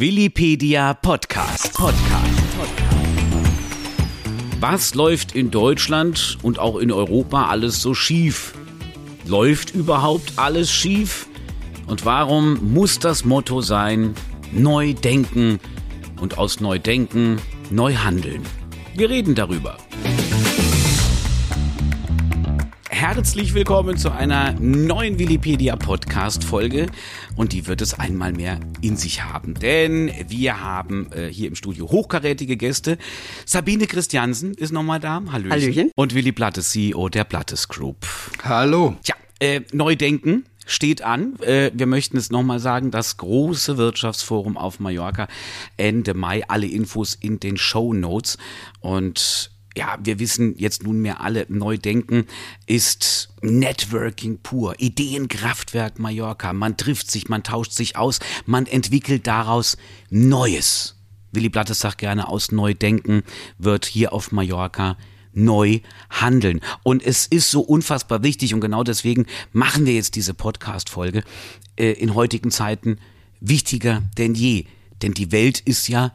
Willipedia Podcast. Podcast. Was läuft in Deutschland und auch in Europa alles so schief? Läuft überhaupt alles schief? Und warum muss das Motto sein, neu denken und aus neu denken neu handeln? Wir reden darüber. Herzlich willkommen zu einer neuen Wikipedia Podcast Folge und die wird es einmal mehr in sich haben, denn wir haben äh, hier im Studio hochkarätige Gäste. Sabine Christiansen ist nochmal da. Hallöchen. Hallöchen. Und Willy Blattes, CEO der Blattes Group. Hallo. Tja, äh, Neudenken steht an. Äh, wir möchten es nochmal sagen, das große Wirtschaftsforum auf Mallorca Ende Mai. Alle Infos in den Show Notes. Und ja, wir wissen jetzt nunmehr alle, Neudenken ist Networking pur, Ideenkraftwerk Mallorca. Man trifft sich, man tauscht sich aus, man entwickelt daraus Neues. Willy Blattes sagt gerne, aus Neudenken wird hier auf Mallorca neu handeln. Und es ist so unfassbar wichtig und genau deswegen machen wir jetzt diese Podcast-Folge äh, in heutigen Zeiten wichtiger denn je. Denn die Welt ist ja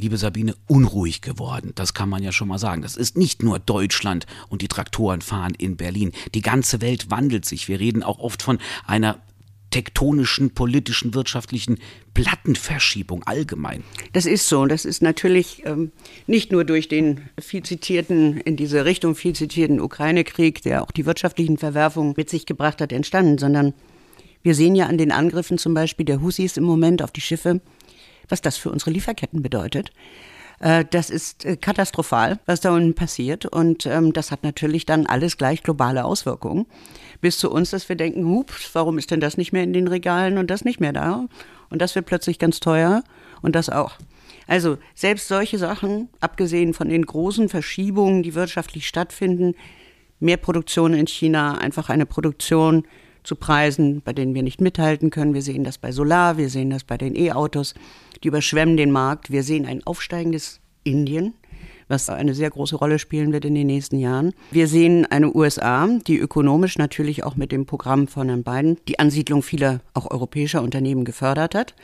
liebe Sabine, unruhig geworden. Das kann man ja schon mal sagen. Das ist nicht nur Deutschland und die Traktoren fahren in Berlin. Die ganze Welt wandelt sich. Wir reden auch oft von einer tektonischen, politischen, wirtschaftlichen Plattenverschiebung allgemein. Das ist so. Das ist natürlich ähm, nicht nur durch den viel zitierten, in diese Richtung viel zitierten Ukraine-Krieg, der auch die wirtschaftlichen Verwerfungen mit sich gebracht hat, entstanden, sondern wir sehen ja an den Angriffen zum Beispiel der Husis im Moment auf die Schiffe, was das für unsere Lieferketten bedeutet. Äh, das ist äh, katastrophal, was da unten passiert. Und ähm, das hat natürlich dann alles gleich globale Auswirkungen. Bis zu uns, dass wir denken, hups, warum ist denn das nicht mehr in den Regalen und das nicht mehr da? Und das wird plötzlich ganz teuer und das auch. Also selbst solche Sachen, abgesehen von den großen Verschiebungen, die wirtschaftlich stattfinden, mehr Produktion in China, einfach eine Produktion zu Preisen, bei denen wir nicht mithalten können. Wir sehen das bei Solar, wir sehen das bei den E-Autos, die überschwemmen den Markt. Wir sehen ein aufsteigendes Indien, was eine sehr große Rolle spielen wird in den nächsten Jahren. Wir sehen eine USA, die ökonomisch natürlich auch mit dem Programm von Herrn Biden die Ansiedlung vieler auch europäischer Unternehmen gefördert hat.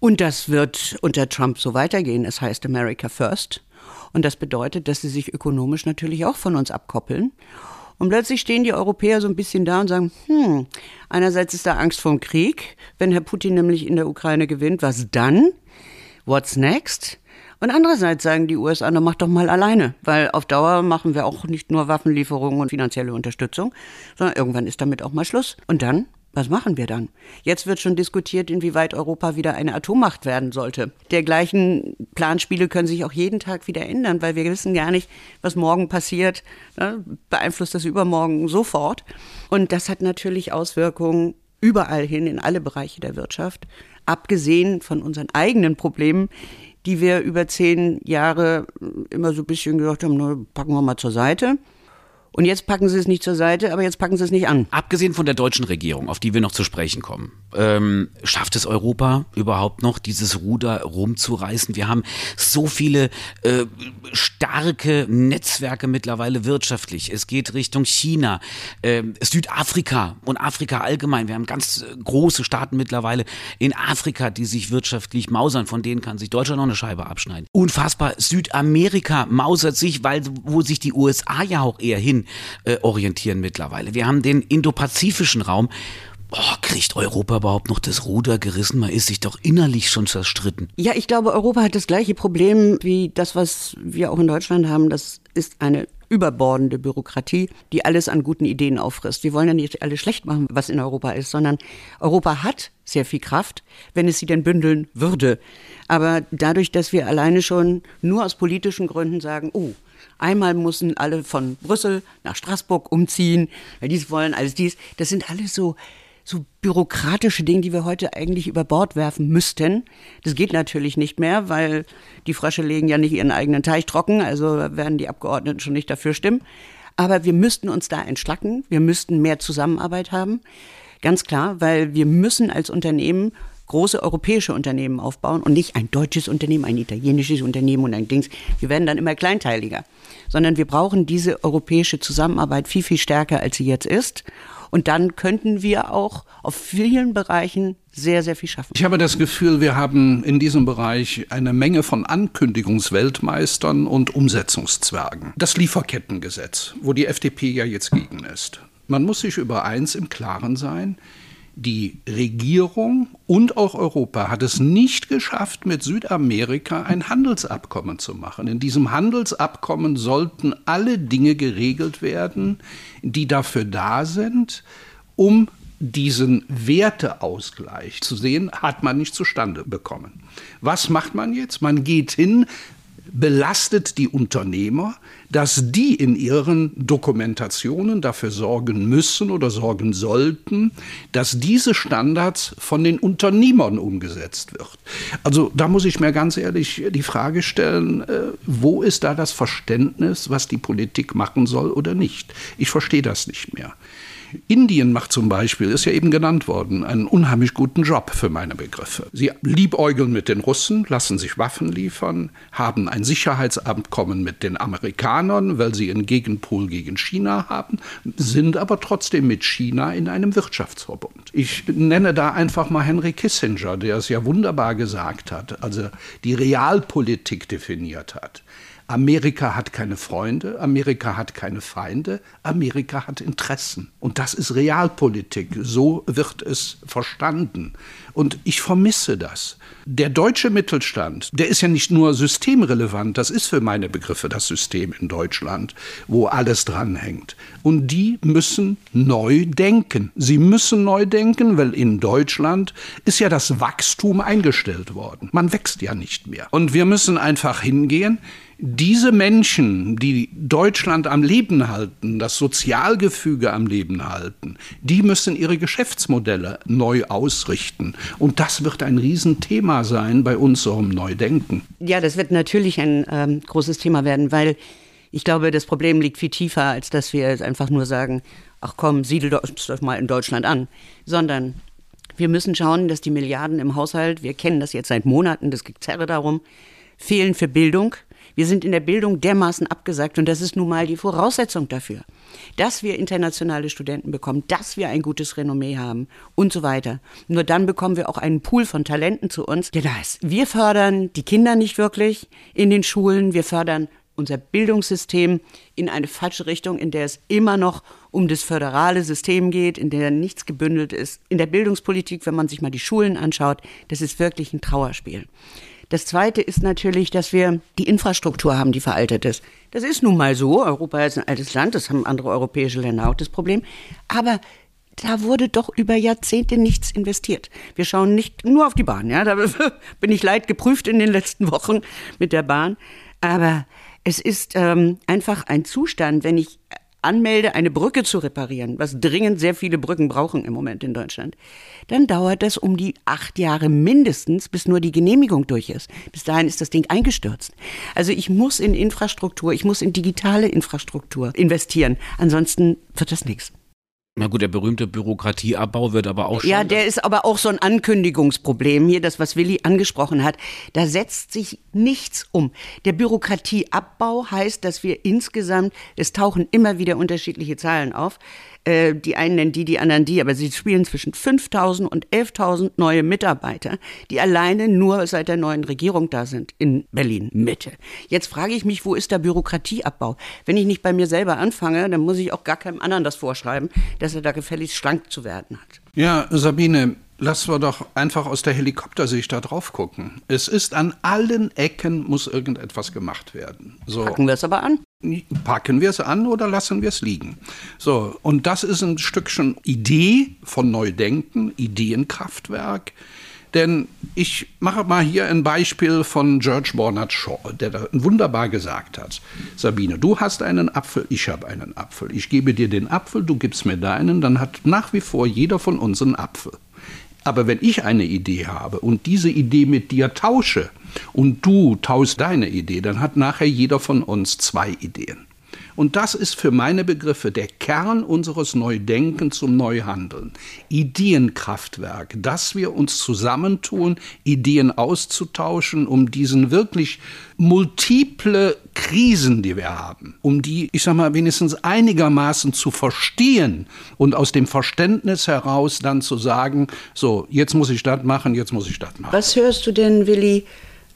Und das wird unter Trump so weitergehen. Es heißt America First. Und das bedeutet, dass sie sich ökonomisch natürlich auch von uns abkoppeln. Und plötzlich stehen die Europäer so ein bisschen da und sagen, hm, einerseits ist da Angst vor dem Krieg, wenn Herr Putin nämlich in der Ukraine gewinnt, was dann? What's next? Und andererseits sagen die USA, na mach doch mal alleine, weil auf Dauer machen wir auch nicht nur Waffenlieferungen und finanzielle Unterstützung, sondern irgendwann ist damit auch mal Schluss. Und dann? Was machen wir dann? Jetzt wird schon diskutiert, inwieweit Europa wieder eine Atommacht werden sollte. Dergleichen Planspiele können sich auch jeden Tag wieder ändern, weil wir wissen gar nicht, was morgen passiert. Ne? Beeinflusst das übermorgen sofort. Und das hat natürlich Auswirkungen überall hin, in alle Bereiche der Wirtschaft, abgesehen von unseren eigenen Problemen, die wir über zehn Jahre immer so ein bisschen gesagt haben, packen wir mal zur Seite. Und jetzt packen sie es nicht zur Seite, aber jetzt packen sie es nicht an. Abgesehen von der deutschen Regierung, auf die wir noch zu sprechen kommen, ähm, schafft es Europa überhaupt noch, dieses Ruder rumzureißen? Wir haben so viele äh, starke Netzwerke mittlerweile wirtschaftlich. Es geht Richtung China, äh, Südafrika und Afrika allgemein. Wir haben ganz äh, große Staaten mittlerweile in Afrika, die sich wirtschaftlich mausern. Von denen kann sich Deutschland noch eine Scheibe abschneiden. Unfassbar. Südamerika mausert sich, weil wo sich die USA ja auch eher hin äh, orientieren mittlerweile. Wir haben den indopazifischen Raum. Boah, kriegt Europa überhaupt noch das Ruder gerissen? Man ist sich doch innerlich schon zerstritten. Ja, ich glaube, Europa hat das gleiche Problem wie das, was wir auch in Deutschland haben. Das ist eine überbordende Bürokratie, die alles an guten Ideen auffrisst. Wir wollen ja nicht alles schlecht machen, was in Europa ist, sondern Europa hat sehr viel Kraft, wenn es sie denn bündeln würde. Aber dadurch, dass wir alleine schon nur aus politischen Gründen sagen, oh, Einmal müssen alle von Brüssel nach Straßburg umziehen, weil dies wollen, alles dies. Das sind alles so, so bürokratische Dinge, die wir heute eigentlich über Bord werfen müssten. Das geht natürlich nicht mehr, weil die Frösche legen ja nicht ihren eigenen Teich trocken, also werden die Abgeordneten schon nicht dafür stimmen. Aber wir müssten uns da entschlacken, wir müssten mehr Zusammenarbeit haben. Ganz klar, weil wir müssen als Unternehmen große europäische Unternehmen aufbauen und nicht ein deutsches Unternehmen, ein italienisches Unternehmen und ein Dings. Wir werden dann immer kleinteiliger. Sondern wir brauchen diese europäische Zusammenarbeit viel, viel stärker, als sie jetzt ist. Und dann könnten wir auch auf vielen Bereichen sehr, sehr viel schaffen. Ich habe das Gefühl, wir haben in diesem Bereich eine Menge von Ankündigungsweltmeistern und Umsetzungszwergen. Das Lieferkettengesetz, wo die FDP ja jetzt gegen ist. Man muss sich über eins im Klaren sein, die Regierung und auch Europa hat es nicht geschafft, mit Südamerika ein Handelsabkommen zu machen. In diesem Handelsabkommen sollten alle Dinge geregelt werden, die dafür da sind, um diesen Werteausgleich zu sehen, hat man nicht zustande bekommen. Was macht man jetzt? Man geht hin, belastet die Unternehmer, dass die in ihren Dokumentationen dafür sorgen müssen oder sorgen sollten, dass diese Standards von den Unternehmern umgesetzt wird. Also da muss ich mir ganz ehrlich die Frage stellen, äh, wo ist da das Verständnis, was die Politik machen soll oder nicht? Ich verstehe das nicht mehr. Indien macht zum Beispiel, ist ja eben genannt worden, einen unheimlich guten Job für meine Begriffe. Sie liebäugeln mit den Russen, lassen sich Waffen liefern, haben ein Sicherheitsabkommen mit den Amerikanern, weil sie einen Gegenpol gegen China haben, sind aber trotzdem mit China in einem Wirtschaftsverbund. Ich nenne da einfach mal Henry Kissinger, der es ja wunderbar gesagt hat, also die Realpolitik definiert hat. Amerika hat keine Freunde, Amerika hat keine Feinde, Amerika hat Interessen. Und das ist Realpolitik. So wird es verstanden. Und ich vermisse das. Der deutsche Mittelstand, der ist ja nicht nur systemrelevant, das ist für meine Begriffe das System in Deutschland, wo alles dranhängt. Und die müssen neu denken. Sie müssen neu denken, weil in Deutschland ist ja das Wachstum eingestellt worden. Man wächst ja nicht mehr. Und wir müssen einfach hingehen, diese Menschen, die Deutschland am Leben halten, das Sozialgefüge am Leben halten, die müssen ihre Geschäftsmodelle neu ausrichten. Und das wird ein Riesenthema sein bei unserem Neudenken. Ja, das wird natürlich ein ähm, großes Thema werden, weil ich glaube, das Problem liegt viel tiefer, als dass wir einfach nur sagen, ach komm, siedel doch mal in Deutschland an, sondern wir müssen schauen, dass die Milliarden im Haushalt, wir kennen das jetzt seit Monaten, das Gezerre darum, fehlen für Bildung, wir sind in der Bildung dermaßen abgesagt und das ist nun mal die Voraussetzung dafür, dass wir internationale Studenten bekommen, dass wir ein gutes Renommee haben und so weiter. Nur dann bekommen wir auch einen Pool von Talenten zu uns, der da ist. Wir fördern die Kinder nicht wirklich in den Schulen, wir fördern unser Bildungssystem in eine falsche Richtung, in der es immer noch um das föderale System geht, in der nichts gebündelt ist. In der Bildungspolitik, wenn man sich mal die Schulen anschaut, das ist wirklich ein Trauerspiel. Das Zweite ist natürlich, dass wir die Infrastruktur haben, die veraltet ist. Das ist nun mal so. Europa ist ein altes Land, das haben andere europäische Länder auch das Problem. Aber da wurde doch über Jahrzehnte nichts investiert. Wir schauen nicht nur auf die Bahn, ja, da bin ich leid geprüft in den letzten Wochen mit der Bahn. Aber es ist ähm, einfach ein Zustand, wenn ich anmelde, eine Brücke zu reparieren, was dringend sehr viele Brücken brauchen im Moment in Deutschland, dann dauert das um die acht Jahre mindestens, bis nur die Genehmigung durch ist. Bis dahin ist das Ding eingestürzt. Also ich muss in Infrastruktur, ich muss in digitale Infrastruktur investieren. Ansonsten wird das nichts. Na gut, der berühmte Bürokratieabbau wird aber auch schon. Ja, der ist aber auch so ein Ankündigungsproblem. Hier, das, was Willi angesprochen hat. Da setzt sich nichts um. Der Bürokratieabbau heißt, dass wir insgesamt, es tauchen immer wieder unterschiedliche Zahlen auf, äh, die einen nennen die, die anderen die, aber sie spielen zwischen 5.000 und 11.000 neue Mitarbeiter, die alleine nur seit der neuen Regierung da sind in Berlin Mitte. Jetzt frage ich mich, wo ist der Bürokratieabbau? Wenn ich nicht bei mir selber anfange, dann muss ich auch gar keinem anderen das vorschreiben, dass er da gefälligst schlank zu werden hat. Ja, Sabine, Lass wir doch einfach aus der Helikoptersicht da drauf gucken. Es ist an allen Ecken muss irgendetwas gemacht werden. So. Packen wir es aber an? Packen wir es an oder lassen wir es liegen? So, und das ist ein Stückchen Idee von Neudenken, Ideenkraftwerk. Denn ich mache mal hier ein Beispiel von George Bernard Shaw, der da wunderbar gesagt hat: Sabine, du hast einen Apfel, ich habe einen Apfel. Ich gebe dir den Apfel, du gibst mir deinen, dann hat nach wie vor jeder von uns einen Apfel. Aber wenn ich eine Idee habe und diese Idee mit dir tausche und du tauschst deine Idee, dann hat nachher jeder von uns zwei Ideen. Und das ist für meine Begriffe der Kern unseres Neudenkens zum Neuhandeln. Ideenkraftwerk, dass wir uns zusammentun, Ideen auszutauschen, um diesen wirklich multiple Krisen, die wir haben, um die, ich sag mal, wenigstens einigermaßen zu verstehen und aus dem Verständnis heraus dann zu sagen, so, jetzt muss ich das machen, jetzt muss ich das machen. Was hörst du denn, Willi,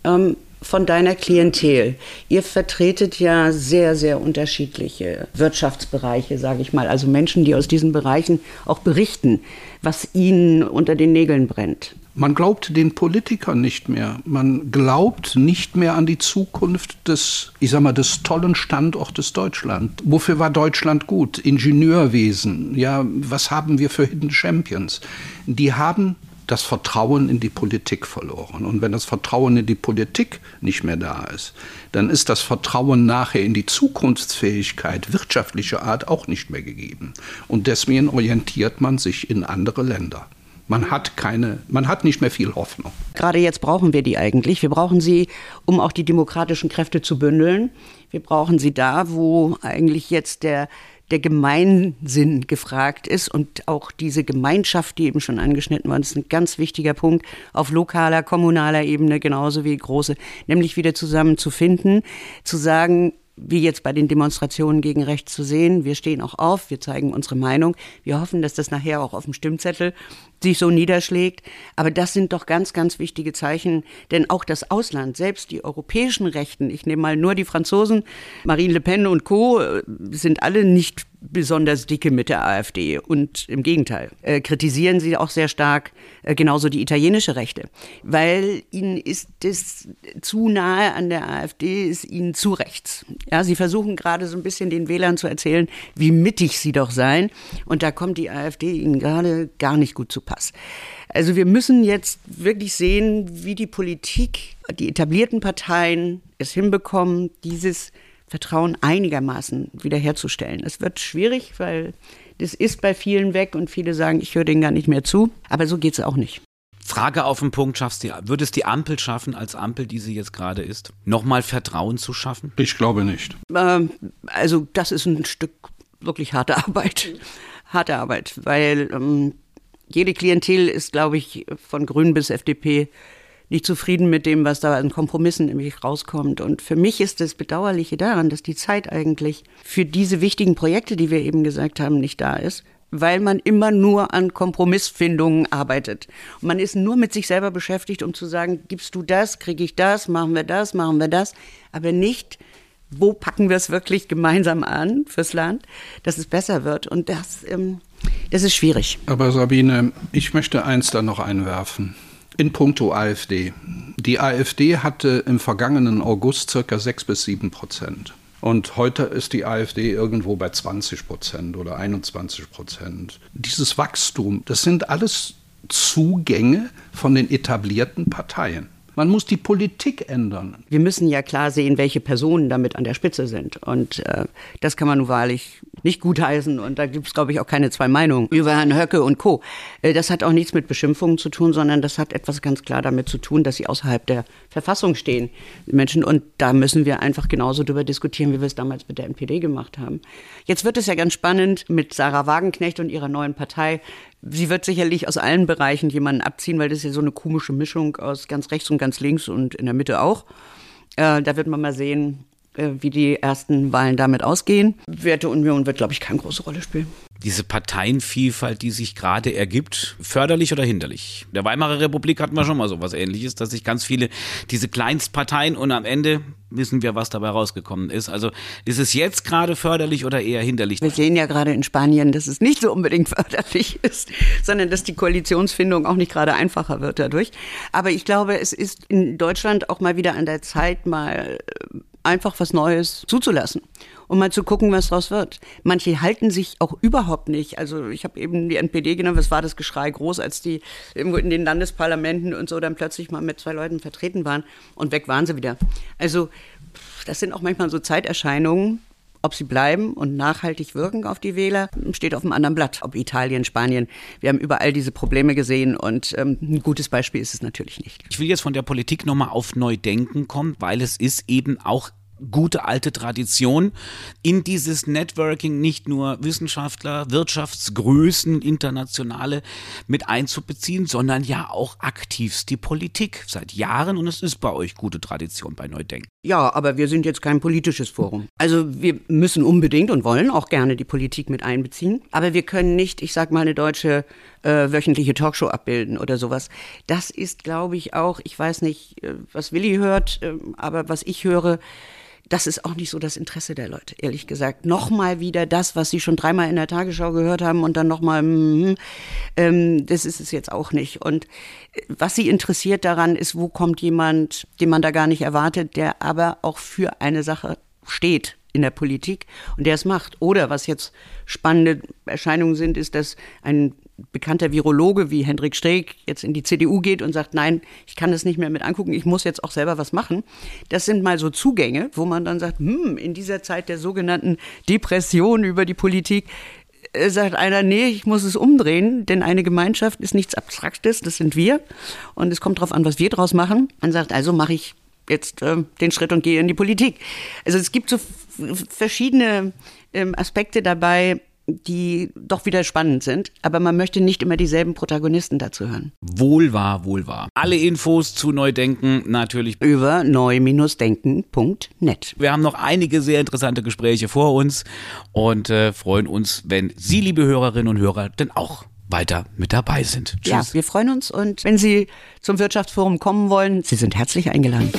ähm, von deiner Klientel. Ihr vertretet ja sehr, sehr unterschiedliche Wirtschaftsbereiche, sage ich mal. Also Menschen, die aus diesen Bereichen auch berichten, was ihnen unter den Nägeln brennt. Man glaubt den Politikern nicht mehr. Man glaubt nicht mehr an die Zukunft des, ich sag mal, des tollen Standortes Deutschland. Wofür war Deutschland gut? Ingenieurwesen. Ja, was haben wir für Hidden Champions? Die haben das Vertrauen in die Politik verloren. Und wenn das Vertrauen in die Politik nicht mehr da ist, dann ist das Vertrauen nachher in die Zukunftsfähigkeit wirtschaftlicher Art auch nicht mehr gegeben. Und deswegen orientiert man sich in andere Länder. Man hat keine, man hat nicht mehr viel Hoffnung. Gerade jetzt brauchen wir die eigentlich. Wir brauchen sie, um auch die demokratischen Kräfte zu bündeln. Wir brauchen sie da, wo eigentlich jetzt der der Gemeinsinn gefragt ist und auch diese Gemeinschaft, die eben schon angeschnitten worden ist, ein ganz wichtiger Punkt auf lokaler, kommunaler Ebene genauso wie große, nämlich wieder zusammenzufinden, zu sagen, wie jetzt bei den Demonstrationen gegen rechts zu sehen. Wir stehen auch auf, wir zeigen unsere Meinung. Wir hoffen, dass das nachher auch auf dem Stimmzettel sich so niederschlägt. Aber das sind doch ganz, ganz wichtige Zeichen, denn auch das Ausland, selbst die europäischen Rechten, ich nehme mal nur die Franzosen, Marine Le Pen und Co., äh, sind alle nicht besonders dicke mit der AfD und im Gegenteil, äh, kritisieren sie auch sehr stark äh, genauso die italienische Rechte, weil ihnen ist es zu nahe an der AfD, ist ihnen zu rechts. Ja, sie versuchen gerade so ein bisschen den Wählern zu erzählen, wie mittig sie doch seien und da kommt die AfD ihnen gerade gar nicht gut zu Pass. Also wir müssen jetzt wirklich sehen, wie die Politik, die etablierten Parteien es hinbekommen, dieses Vertrauen einigermaßen wiederherzustellen. Es wird schwierig, weil das ist bei vielen weg und viele sagen, ich höre denen gar nicht mehr zu. Aber so geht es auch nicht. Frage auf den Punkt, schaffst du, würde es die Ampel schaffen, als Ampel, die sie jetzt gerade ist, nochmal Vertrauen zu schaffen? Ich glaube nicht. Ähm, also das ist ein Stück wirklich harte Arbeit. Harte Arbeit, weil ähm, jede Klientel ist, glaube ich, von Grün bis FDP nicht zufrieden mit dem, was da an Kompromissen nämlich rauskommt. Und für mich ist das Bedauerliche daran, dass die Zeit eigentlich für diese wichtigen Projekte, die wir eben gesagt haben, nicht da ist weil man immer nur an Kompromissfindungen arbeitet. Und man ist nur mit sich selber beschäftigt, um zu sagen, gibst du das, kriege ich das, machen wir das, machen wir das, aber nicht, wo packen wir es wirklich gemeinsam an fürs Land, dass es besser wird. Und das, ähm, das ist schwierig. Aber Sabine, ich möchte eins da noch einwerfen. In puncto AfD. Die AfD hatte im vergangenen August circa 6 bis 7 Prozent. Und heute ist die AfD irgendwo bei 20 Prozent oder 21 Prozent. Dieses Wachstum, das sind alles Zugänge von den etablierten Parteien. Man muss die Politik ändern. Wir müssen ja klar sehen, welche Personen damit an der Spitze sind. Und äh, das kann man nun wahrlich nicht gutheißen. Und da gibt es, glaube ich, auch keine zwei Meinungen über Herrn Höcke und Co. Äh, das hat auch nichts mit Beschimpfungen zu tun, sondern das hat etwas ganz klar damit zu tun, dass sie außerhalb der Verfassung stehen, Menschen. Und da müssen wir einfach genauso darüber diskutieren, wie wir es damals mit der NPD gemacht haben. Jetzt wird es ja ganz spannend mit Sarah Wagenknecht und ihrer neuen Partei. Sie wird sicherlich aus allen Bereichen jemanden abziehen, weil das ist ja so eine komische Mischung aus ganz rechts und ganz links und in der Mitte auch. Äh, da wird man mal sehen, äh, wie die ersten Wahlen damit ausgehen. Werteunion wird, glaube ich, keine große Rolle spielen diese Parteienvielfalt, die sich gerade ergibt, förderlich oder hinderlich? Der Weimarer Republik hatten wir schon mal so was ähnliches, dass sich ganz viele diese Kleinstparteien und am Ende wissen wir, was dabei rausgekommen ist. Also ist es jetzt gerade förderlich oder eher hinderlich? Wir sehen ja gerade in Spanien, dass es nicht so unbedingt förderlich ist, sondern dass die Koalitionsfindung auch nicht gerade einfacher wird dadurch. Aber ich glaube, es ist in Deutschland auch mal wieder an der Zeit, mal äh, einfach was Neues zuzulassen um mal zu gucken, was daraus wird. Manche halten sich auch überhaupt nicht. Also ich habe eben die NPD genommen, was war das Geschrei groß, als die irgendwo in den Landesparlamenten und so dann plötzlich mal mit zwei Leuten vertreten waren und weg waren sie wieder. Also das sind auch manchmal so Zeiterscheinungen. Ob sie bleiben und nachhaltig wirken auf die Wähler, steht auf einem anderen Blatt. Ob Italien, Spanien. Wir haben überall diese Probleme gesehen und ähm, ein gutes Beispiel ist es natürlich nicht. Ich will jetzt von der Politik nochmal auf Neudenken kommen, weil es ist eben auch gute alte Tradition, in dieses Networking nicht nur Wissenschaftler, Wirtschaftsgrößen, internationale mit einzubeziehen, sondern ja auch aktivst die Politik seit Jahren und es ist bei euch gute Tradition bei Neudenken. Ja, aber wir sind jetzt kein politisches Forum. Also wir müssen unbedingt und wollen auch gerne die Politik mit einbeziehen, aber wir können nicht, ich sag mal, eine deutsche äh, wöchentliche Talkshow abbilden oder sowas. Das ist, glaube ich, auch, ich weiß nicht, äh, was Willi hört, äh, aber was ich höre, das ist auch nicht so das Interesse der Leute, ehrlich gesagt. Nochmal wieder das, was sie schon dreimal in der Tagesschau gehört haben und dann nochmal, mm, ähm, das ist es jetzt auch nicht. Und äh, was sie interessiert daran ist, wo kommt jemand, den man da gar nicht erwartet, der aber auch für eine Sache steht in der Politik und der es macht. Oder was jetzt spannende Erscheinungen sind, ist, dass ein bekannter Virologe wie Hendrik Streeck jetzt in die CDU geht und sagt, nein, ich kann das nicht mehr mit angucken, ich muss jetzt auch selber was machen. Das sind mal so Zugänge, wo man dann sagt, hm, in dieser Zeit der sogenannten Depression über die Politik äh, sagt einer, nee, ich muss es umdrehen, denn eine Gemeinschaft ist nichts Abstraktes, das sind wir. Und es kommt darauf an, was wir draus machen. Man sagt, also mache ich jetzt äh, den Schritt und gehe in die Politik. Also es gibt so verschiedene ähm, Aspekte dabei, die doch wieder spannend sind, aber man möchte nicht immer dieselben Protagonisten dazu hören. Wohl wahr, wohl wahr. Alle Infos zu Neudenken natürlich über neu-denken.net. Wir haben noch einige sehr interessante Gespräche vor uns und äh, freuen uns, wenn Sie, liebe Hörerinnen und Hörer, denn auch weiter mit dabei sind. Tschüss. Ja, wir freuen uns und wenn Sie zum Wirtschaftsforum kommen wollen, Sie sind herzlich eingeladen.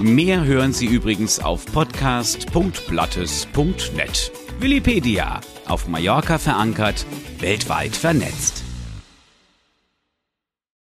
Mehr hören Sie übrigens auf podcast.blattes.net. Willipedia, auf Mallorca verankert, weltweit vernetzt.